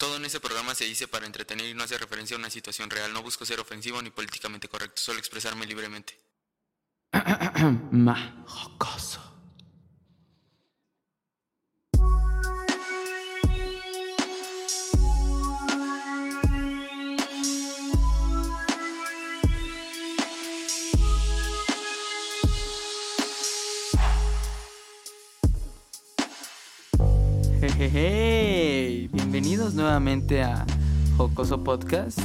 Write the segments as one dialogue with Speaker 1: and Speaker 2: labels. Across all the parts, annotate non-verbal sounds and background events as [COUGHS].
Speaker 1: Todo en este programa se dice para entretener y no hace referencia a una situación real. No busco ser ofensivo ni políticamente correcto, solo expresarme libremente. [COUGHS]
Speaker 2: Ma, jocoso. Jejeje. Bienvenidos nuevamente a Jocoso Podcast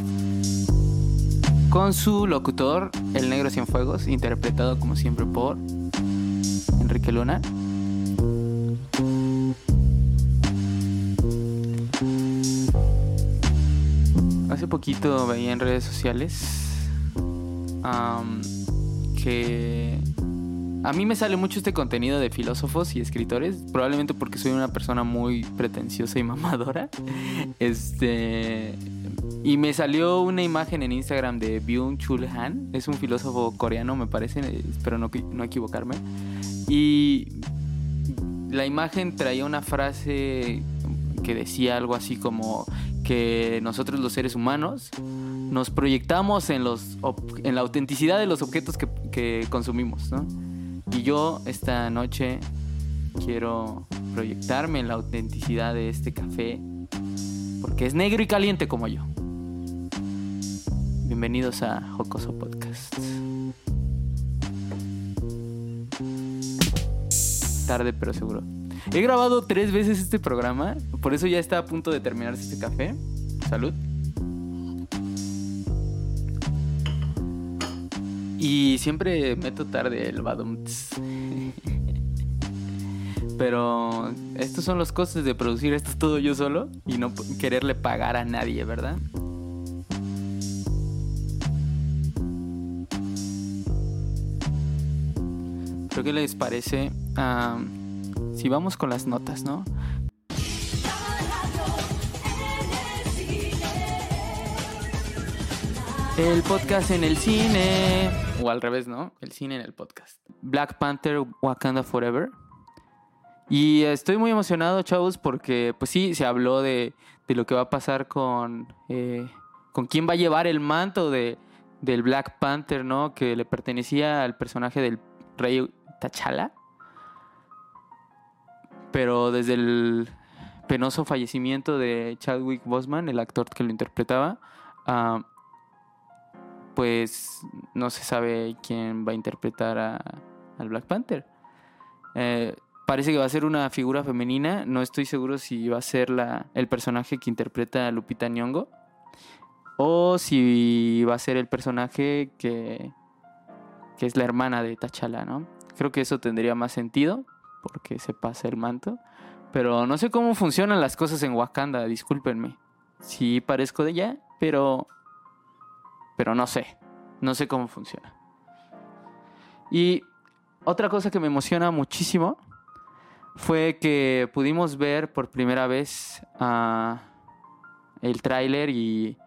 Speaker 2: con su locutor, el negro cienfuegos, interpretado como siempre por Enrique Luna. Hace poquito veía en redes sociales que a mí me sale mucho este contenido de filósofos y escritores, probablemente porque soy una persona muy pretenciosa y mamadora. [LAUGHS] Este y me salió una imagen en Instagram de Byung Chul Han, es un filósofo coreano, me parece, espero no, no equivocarme. Y la imagen traía una frase que decía algo así como que nosotros los seres humanos nos proyectamos en, los, en la autenticidad de los objetos que, que consumimos, ¿no? Y yo esta noche quiero proyectarme en la autenticidad de este café porque es negro y caliente como yo. Bienvenidos a Jocoso Podcast. Tarde pero seguro. He grabado tres veces este programa, por eso ya está a punto de terminarse este café. Salud. Y siempre meto tarde el badumts. [LAUGHS] Pero estos son los costes de producir esto todo yo solo y no quererle pagar a nadie, ¿verdad? Pero ¿qué les parece si vamos con las notas, no? El podcast en el cine. O al revés, ¿no? El cine en el podcast. Black Panther Wakanda Forever. Y estoy muy emocionado, chavos, porque pues sí, se habló de, de lo que va a pasar con, eh, con quién va a llevar el manto de, del Black Panther, ¿no? Que le pertenecía al personaje del rey T'Challa. Pero desde el penoso fallecimiento de Chadwick Boseman, el actor que lo interpretaba, ah, pues no se sabe quién va a interpretar a- al Black Panther. Eh, parece que va a ser una figura femenina. No estoy seguro si va a ser la, el personaje que interpreta a Lupita Nyong'o o si va a ser el personaje que, que es la hermana de T'Challa, ¿no? Creo que eso tendría más sentido porque se pasa el manto. Pero no sé cómo funcionan las cosas en Wakanda, discúlpenme. Sí parezco de allá, pero pero no sé, no sé cómo funciona. Y otra cosa que me emociona muchísimo fue que pudimos ver por primera vez ah, el tráiler y,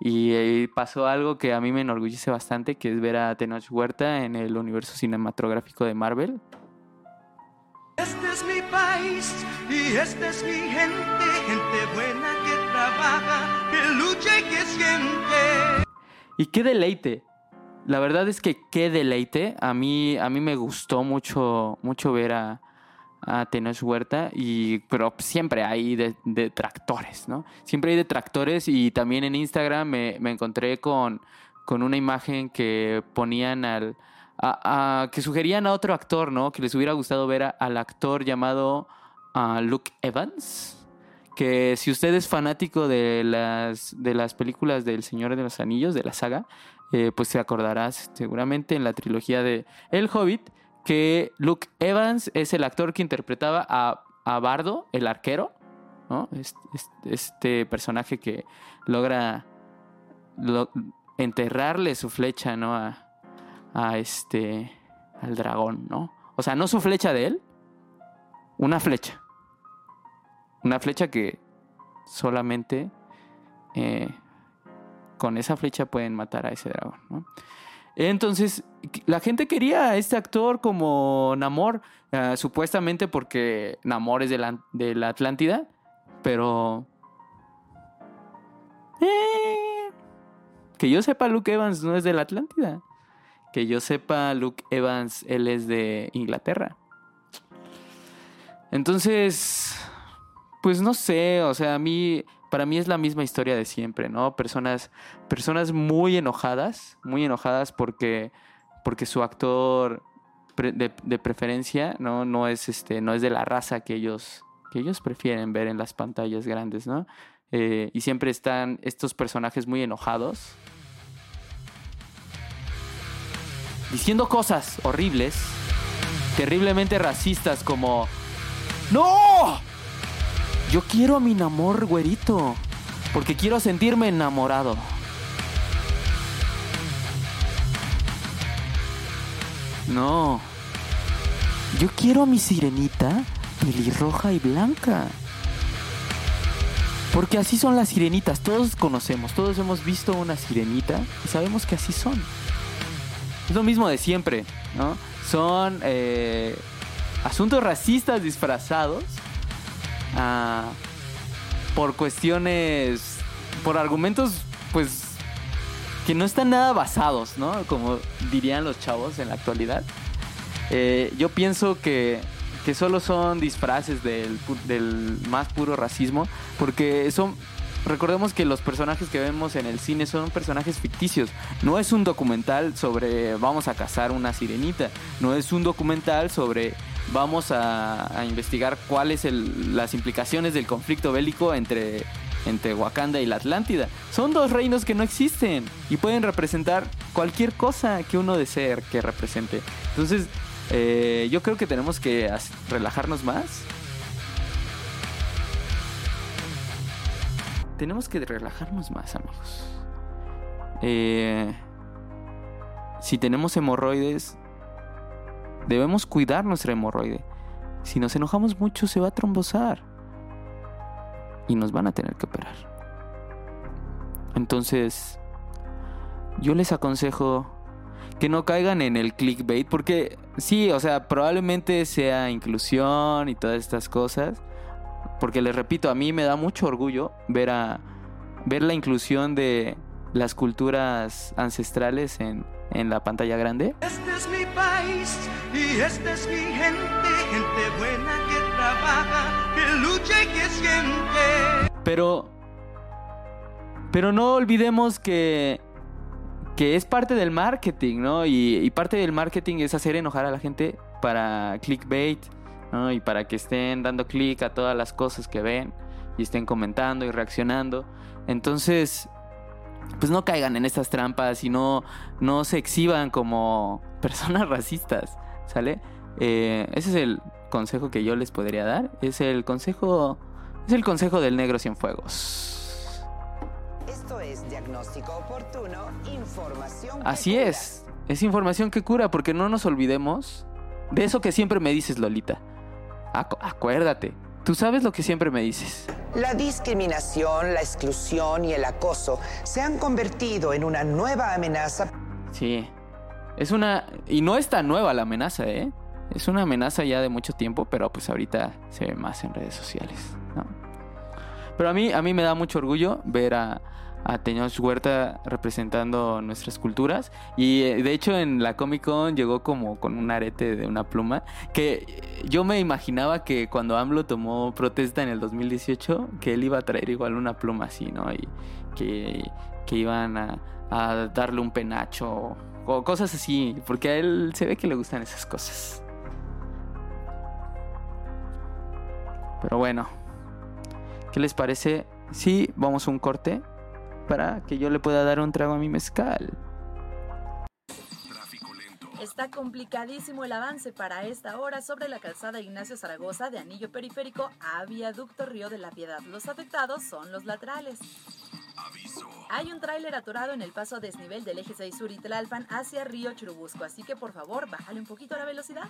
Speaker 2: eh, pasó algo que a mí me enorgullece bastante, que es ver a Tenoch Huerta en el universo cinematográfico de Marvel.
Speaker 3: Este es mi país y esta es mi gente, gente buena que trabaja, que lucha y que siente.
Speaker 2: Y qué deleite. La verdad es que qué deleite. A mí, a mí me gustó mucho, mucho ver a, a Tenoch Huerta. Y, pero siempre hay de- detractores, ¿no? Siempre hay detractores. Y también en Instagram me, me encontré con, con una imagen que ponían al. a- que sugerían a otro actor, ¿no? Que les hubiera gustado ver a- al actor llamado ah, Luke Evans que si usted es fanático de las, de las películas del Señor de los Anillos, de la saga, eh, pues se acordarás seguramente en la trilogía de El Hobbit, que Luke Evans es el actor que interpretaba a, a Bardo, el arquero, ¿no? Es- es- Este, personaje que logra lo- enterrarle su flecha, ¿no? A, a este, al dragón, ¿no? O sea, no su flecha de él, una flecha. Una flecha que solamente eh, con esa flecha pueden matar a ese dragón, ¿no? Entonces, la gente quería a este actor como Namor, eh, supuestamente porque Namor es de la, de la Atlántida, pero Eh, que yo sepa, Luke Evans no es de la Atlántida. Que yo sepa, Luke Evans, él es de Inglaterra. Entonces, pues no sé, o sea, a mí, para mí es la misma historia de siempre, ¿no? Personas, personas muy enojadas, muy enojadas porque, porque su actor de, de, preferencia, ¿no? No es, este, no es de la raza que ellos, que ellos prefieren ver en las pantallas grandes, ¿no? Eh, y siempre están estos personajes muy enojados. Diciendo cosas horribles, terriblemente racistas como... ¡No! Yo quiero a mi amor güerito, porque quiero sentirme enamorado. No. Yo quiero a mi sirenita pelirroja y blanca. Porque así son las sirenitas, todos conocemos, todos hemos visto una sirenita y sabemos que así son. Es lo mismo de siempre, ¿no? Son eh, asuntos racistas disfrazados ah, por cuestiones, por argumentos, pues, que no están nada basados, ¿no? Como dirían los chavos en la actualidad. Eh, yo pienso que que solo son disfraces del, del más puro racismo, porque son recordemos que los personajes que vemos en el cine son personajes ficticios. No es un documental sobre vamos a cazar una sirenita. No es un documental sobre vamos a, investigar cuáles son las implicaciones del conflicto bélico entre, entre Wakanda y la Atlántida. Son dos reinos que no existen y pueden representar cualquier cosa que uno desee que represente. Entonces, eh, yo creo que tenemos que relajarnos más. Tenemos que relajarnos más, amigos. Eh, si tenemos hemorroides, debemos cuidar nuestra hemorroide. Si nos enojamos mucho, se va a trombosar. Y nos van a tener que operar. Entonces, yo les aconsejo que no caigan en el clickbait, porque sí, o sea, probablemente sea inclusión y todas estas cosas, porque les repito, a mí me da mucho orgullo ver a ver la inclusión de las culturas ancestrales en, en la pantalla grande.
Speaker 3: Este es mi país y esta es mi gente, gente buena que trabaja, que lucha y que siente.
Speaker 2: Pero pero no olvidemos que que es parte del marketing, ¿no? Y, parte del marketing es hacer enojar a la gente para clickbait, ¿no? Y para que estén dando clic a todas las cosas que ven y estén comentando y reaccionando. Entonces, pues no caigan en estas trampas y no, no se exhiban como [LAUGHS] personas racistas, ¿sale? Eh, ese es el consejo que yo les podría dar. Es el consejo, es el consejo del negro fuegos
Speaker 4: es diagnóstico oportuno, información.
Speaker 2: Así es, es información que cura porque no nos olvidemos de eso que siempre me dices, Lolita. acuérdate, tú sabes lo que siempre me dices.
Speaker 4: La discriminación, la exclusión y el acoso se han convertido en una nueva amenaza.
Speaker 2: Sí, es una... Y no es tan nueva la amenaza, ¿eh? Es una amenaza ya de mucho tiempo, pero pues ahorita se ve más en redes sociales, ¿no? Pero a mí, a mí me da mucho orgullo ver a, a Teños Huerta representando nuestras culturas. Y eh, de hecho en la Comic Con llegó como con un arete de una pluma. Que yo me imaginaba que cuando AMLO tomó protesta en el 2018, que él iba a traer igual una pluma así, ¿no? Y que, iban a, a darle un penacho o cosas así. Porque a él se ve que le gustan esas cosas. Pero bueno, ¿qué les parece? Sí, vamos a un corte para que yo le pueda dar un trago a mi mezcal.
Speaker 5: Está complicadísimo el avance para esta hora sobre la calzada Ignacio Zaragoza de Anillo Periférico a Viaducto Río de la Piedad. Los afectados son los laterales. Hay un tráiler atorado en el paso a desnivel del eje 6 sur y Tlalpan hacia Río Churubusco, así que por favor, bájale un poquito la velocidad.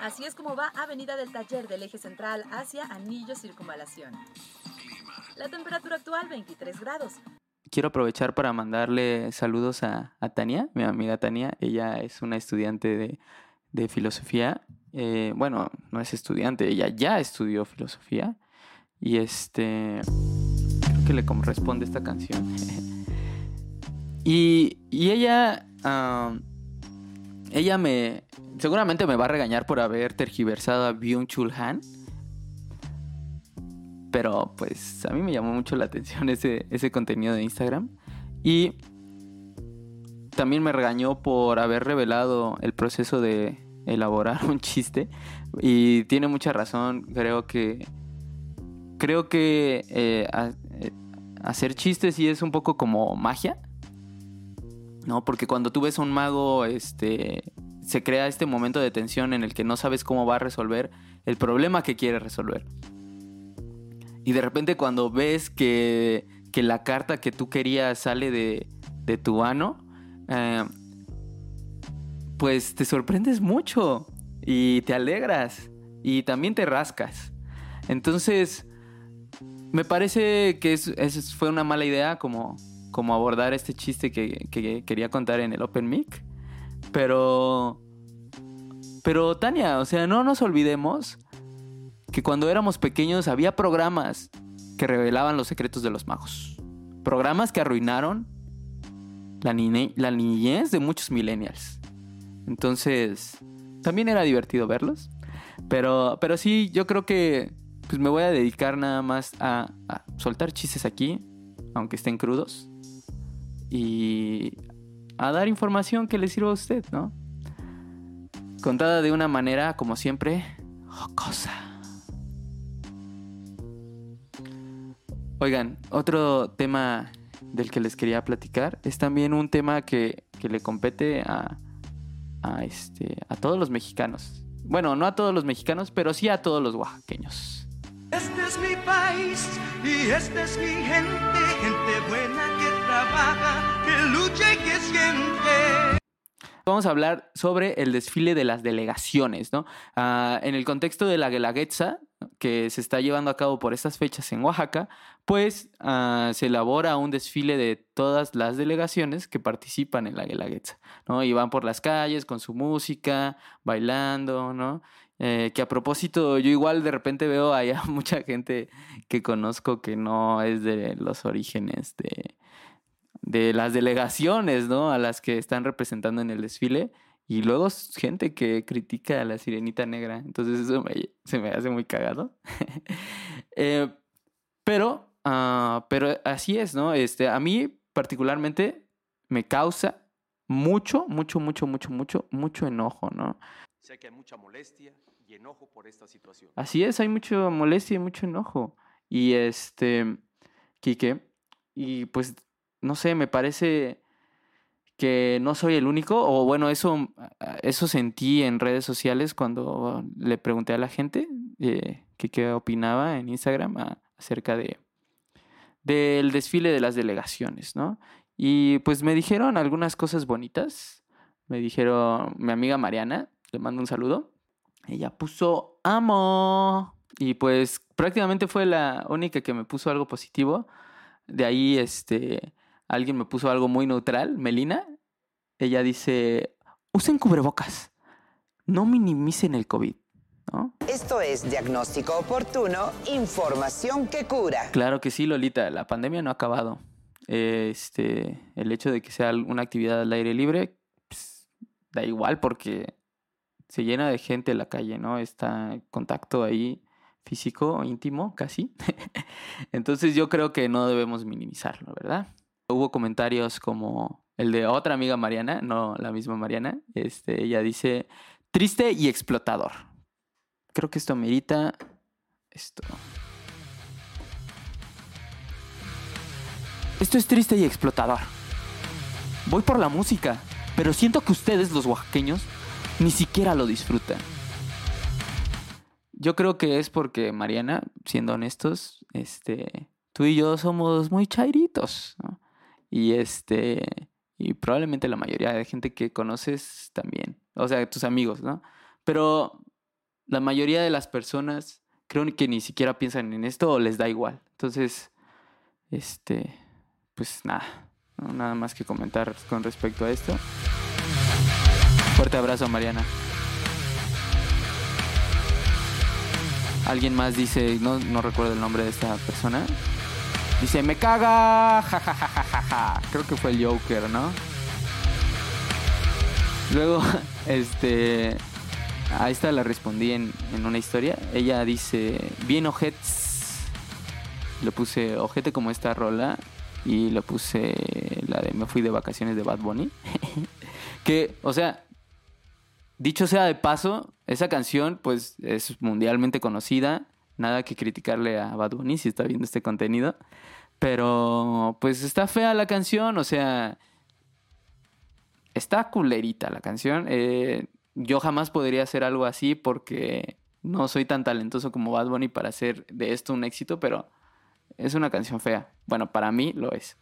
Speaker 5: Así es como va Avenida del Taller del eje central hacia Anillo Circunvalación. La temperatura actual 23 grados.
Speaker 2: Quiero aprovechar para mandarle saludos a, Tania, mi amiga Tania. Ella es una estudiante de, filosofía. Eh, bueno, no es estudiante, ella ya estudió filosofía. Y este que le corresponde esta canción. [LAUGHS] y, y ella, ella me, seguramente me va a regañar por haber tergiversado a Byung Chul Han. Pero pues a mí me llamó mucho la atención [LAUGHS] ese, ese contenido de Instagram. Y también me regañó por haber revelado el proceso de elaborar [LAUGHS] un chiste. Y tiene mucha razón. Creo que. Creo que eh, eh, hacer chistes sí es un poco como magia. ¿No? Porque cuando tú ves a un mago, este. Se crea este momento de tensión en el que no sabes cómo va a resolver el problema que quiere resolver. Y de repente cuando ves que, que la carta que tú querías sale de, de tu ano, eh, pues te sorprendes mucho y te alegras y también te rascas. Entonces, me parece que es, fue una mala idea como, como abordar este chiste que, que, quería contar en el Open Mic. Pero, pero Tania, o sea, no nos olvidemos que cuando éramos pequeños había programas que revelaban los secretos de los magos. Programas que arruinaron la, niñez de muchos millennials. Entonces, también era divertido verlos. Pero, pero sí, yo creo que pues me voy a dedicar nada más a, a soltar chistes aquí, aunque estén crudos. Y a dar información que le sirva a usted, ¿no? Contada de una manera, como siempre, jocosa. Oigan, otro tema del que les quería platicar es también un tema que, le compete a, a, este, a todos los mexicanos. Bueno, no a todos los mexicanos, pero sí a todos los oaxaqueños.
Speaker 3: Este es mi país y esta es mi gente, gente buena que trabaja, que lucha y que siente.
Speaker 2: Vamos a hablar sobre el desfile de las delegaciones, ¿no? Ah, en el contexto de la Guelaguetza, que se está llevando a cabo por estas fechas en Oaxaca, pues ah, se elabora un desfile de todas las delegaciones que participan en la Guelaguetza, ¿no? Y van por las calles con su música, bailando, ¿no? Eh, que a propósito, yo igual de repente veo allá [LAUGHS] mucha gente que conozco que no es de los orígenes de, de las delegaciones, ¿no? A las que están representando en el desfile. Y luego gente que critica a la sirenita negra. Entonces eso se me hace muy cagado. [LAUGHS] Eh, pero, ah, pero así es, ¿no? Este, a mí particularmente me causa mucho, mucho, mucho, mucho, mucho, mucho enojo, ¿no?
Speaker 6: Sé que hay mucha molestia y enojo por esta situación.
Speaker 2: Así es, hay mucha molestia y mucho enojo. Y este, Quique, y pues no sé, me parece que no soy el único, o bueno, eso, eso sentí en redes sociales cuando le pregunté a la gente eh, que qué opinaba en Instagram acerca de del desfile de las delegaciones, ¿no? Y pues me dijeron algunas cosas bonitas. Me dijeron mi amiga Mariana, le mando un saludo. Ella puso amo. Y pues prácticamente fue la única que me puso algo positivo. De ahí, este, alguien me puso algo muy neutral, Melina. Ella dice, usen cubrebocas, no minimicen el COVID. ¿No?
Speaker 4: Esto es diagnóstico oportuno, información que cura.
Speaker 2: Claro que sí, Lolita, la pandemia no ha acabado. Este, el hecho de que sea una actividad al aire libre, pues, da igual porque se llena de gente en la calle, ¿no? Está contacto ahí físico, íntimo, casi. [LAUGHS] Entonces yo creo que no debemos minimizarlo, ¿verdad? Hubo comentarios como el de otra amiga Mariana, no la misma Mariana. Este, ella dice, triste y explotador. Creo que esto amerita esto. Esto es triste y explotador. Voy por la música, pero siento que ustedes, los oaxaqueños, ni siquiera lo disfrutan. Yo creo que es porque Mariana, siendo honestos, este, tú y yo somos muy chairitos. Y este, y probablemente la mayoría de gente que conoces también, o sea, tus amigos, ¿no? Pero la mayoría de las personas creo que ni siquiera piensan en esto o les da igual. Entonces, este, pues nada, nada más que comentar con respecto a esto. Fuerte abrazo, Mariana. Alguien más dice, no, no recuerdo el nombre de esta persona, Dice, me caga, [LAUGHS] jajajajaja. Creo que fue el Joker, ¿no? Luego, [LAUGHS] este... A esta la respondí en, en una historia. Ella dice, bien ojets. Le puse ojete como esta rola. Y le puse la de Me fui de vacaciones de Bad Bunny. [LAUGHS] que, o sea, dicho sea de paso, esa canción pues es mundialmente conocida. Nada que criticarle a Bad Bunny si está viendo este contenido. Pero pues está fea la canción, o sea... Está culerita la canción. Eh, yo jamás podría hacer algo así porque no soy tan talentoso como Bad Bunny para hacer de esto un éxito, pero es una canción fea. Bueno, para mí lo es.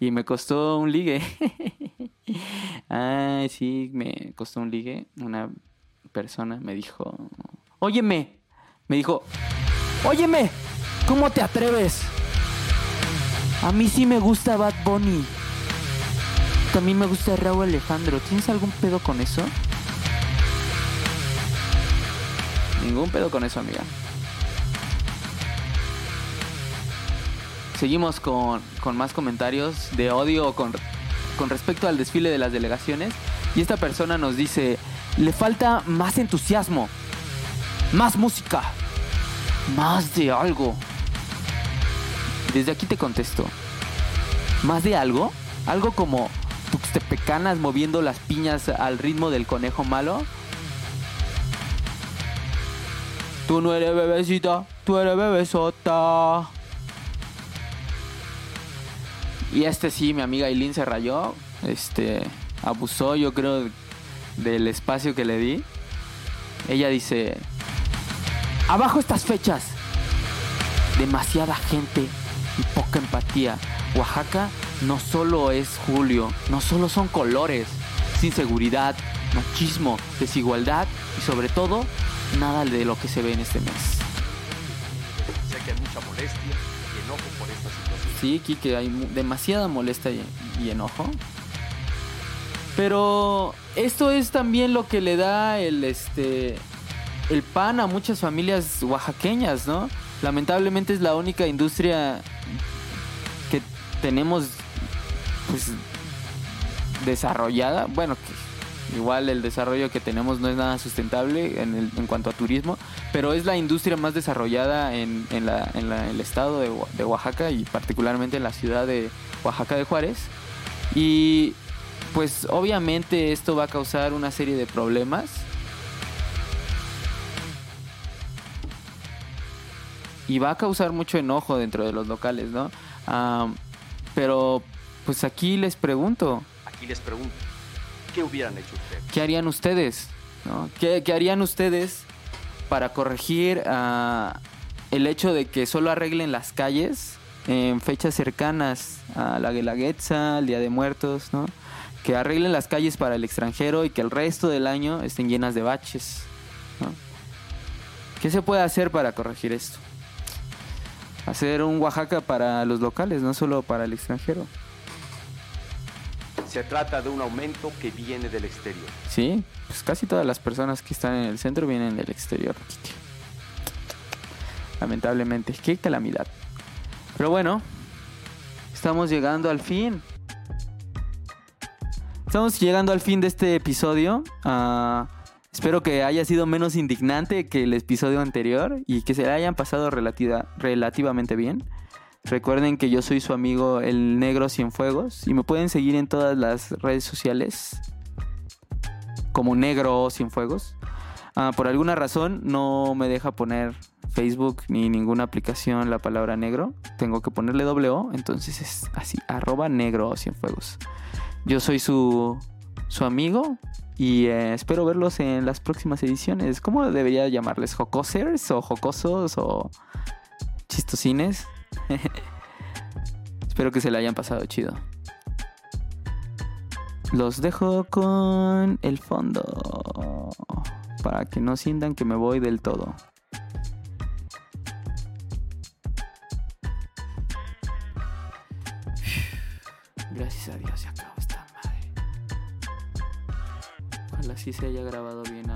Speaker 2: Y me costó un ligue. [LAUGHS] Ay, sí, me costó un ligue. Una persona me dijo, óyeme, me dijo, óyeme, ¿cómo te atreves? A mí sí me gusta Bad Bunny. También me gusta Raúl Alejandro. ¿Tienes algún pedo con eso? Ningún pedo con eso, amiga. Seguimos con, con más comentarios de odio con, con respecto al desfile de las delegaciones. Y esta persona nos dice, le falta más entusiasmo, más música, más de algo. Desde aquí te contesto, ¿más de algo? Algo como tuxtepecanas moviendo las piñas al ritmo del conejo malo. Tú no eres bebecita, tú eres bebesota. Y este sí, mi amiga Eileen se rayó. Este abusó, yo creo, del espacio que le di. Ella dice: Abajo estas fechas. Demasiada gente y poca empatía. Oaxaca no solo es julio, no solo son colores, sin seguridad, machismo, desigualdad y sobre todo nada de lo que se ve en este mes.
Speaker 6: Sé que hay mucha molestia y enojo por esta situación.
Speaker 2: Sí, Kike, hay demasiada molestia y, y enojo. Pero esto es también lo que le da el este el pan a muchas familias oaxaqueñas, ¿no? Lamentablemente es la única industria que tenemos pues desarrollada, bueno, igual el desarrollo que tenemos no es nada sustentable en, el- en cuanto a turismo, pero es la industria más desarrollada en, en la- en el estado de, de Oaxaca y particularmente en la ciudad de Oaxaca de Juárez. Y pues obviamente esto va a causar una serie de problemas. Y va a causar mucho enojo dentro de los locales, ¿no? Pero pues aquí les pregunto,
Speaker 6: Aquí les pregunto, ¿qué hubieran hecho ustedes?
Speaker 2: ¿qué harían ustedes? ¿no? ¿Qué, qué harían ustedes para corregir ah, el hecho de que solo arreglen las calles en fechas cercanas a la Guelaguetza, al Día de Muertos, ¿no? Que arreglen las calles para el extranjero y que el resto del año estén llenas de baches, ¿no? ¿Qué se puede hacer para corregir esto? Hacer un Oaxaca para los locales, no solo para el extranjero.
Speaker 6: Se trata de un aumento que viene del exterior.
Speaker 2: Sí, pues casi todas las personas que están en el centro vienen del exterior. Lamentablemente, qué calamidad. Pero bueno, estamos llegando al fin. Estamos llegando al fin de este episodio. Ah, espero que haya sido menos indignante que el episodio anterior y que se hayan pasado relativa- relativamente bien. Recuerden que yo soy su amigo el Negro Cienfuegos y me pueden seguir en todas las redes sociales como Negro Cienfuegos. Ah, por alguna razón no me deja poner Facebook ni ninguna aplicación la palabra negro. Tengo que ponerle doble O, entonces es así, arroba negro Cienfuegos. Yo soy su, su amigo y eh, espero verlos en las próximas ediciones. ¿Cómo debería llamarles? ¿Jocosers o jocosos o chistosines? [LAUGHS] espero que se le hayan pasado chido. Los dejo con el fondo. Para que no sientan que me voy del todo. Se haya grabado bien.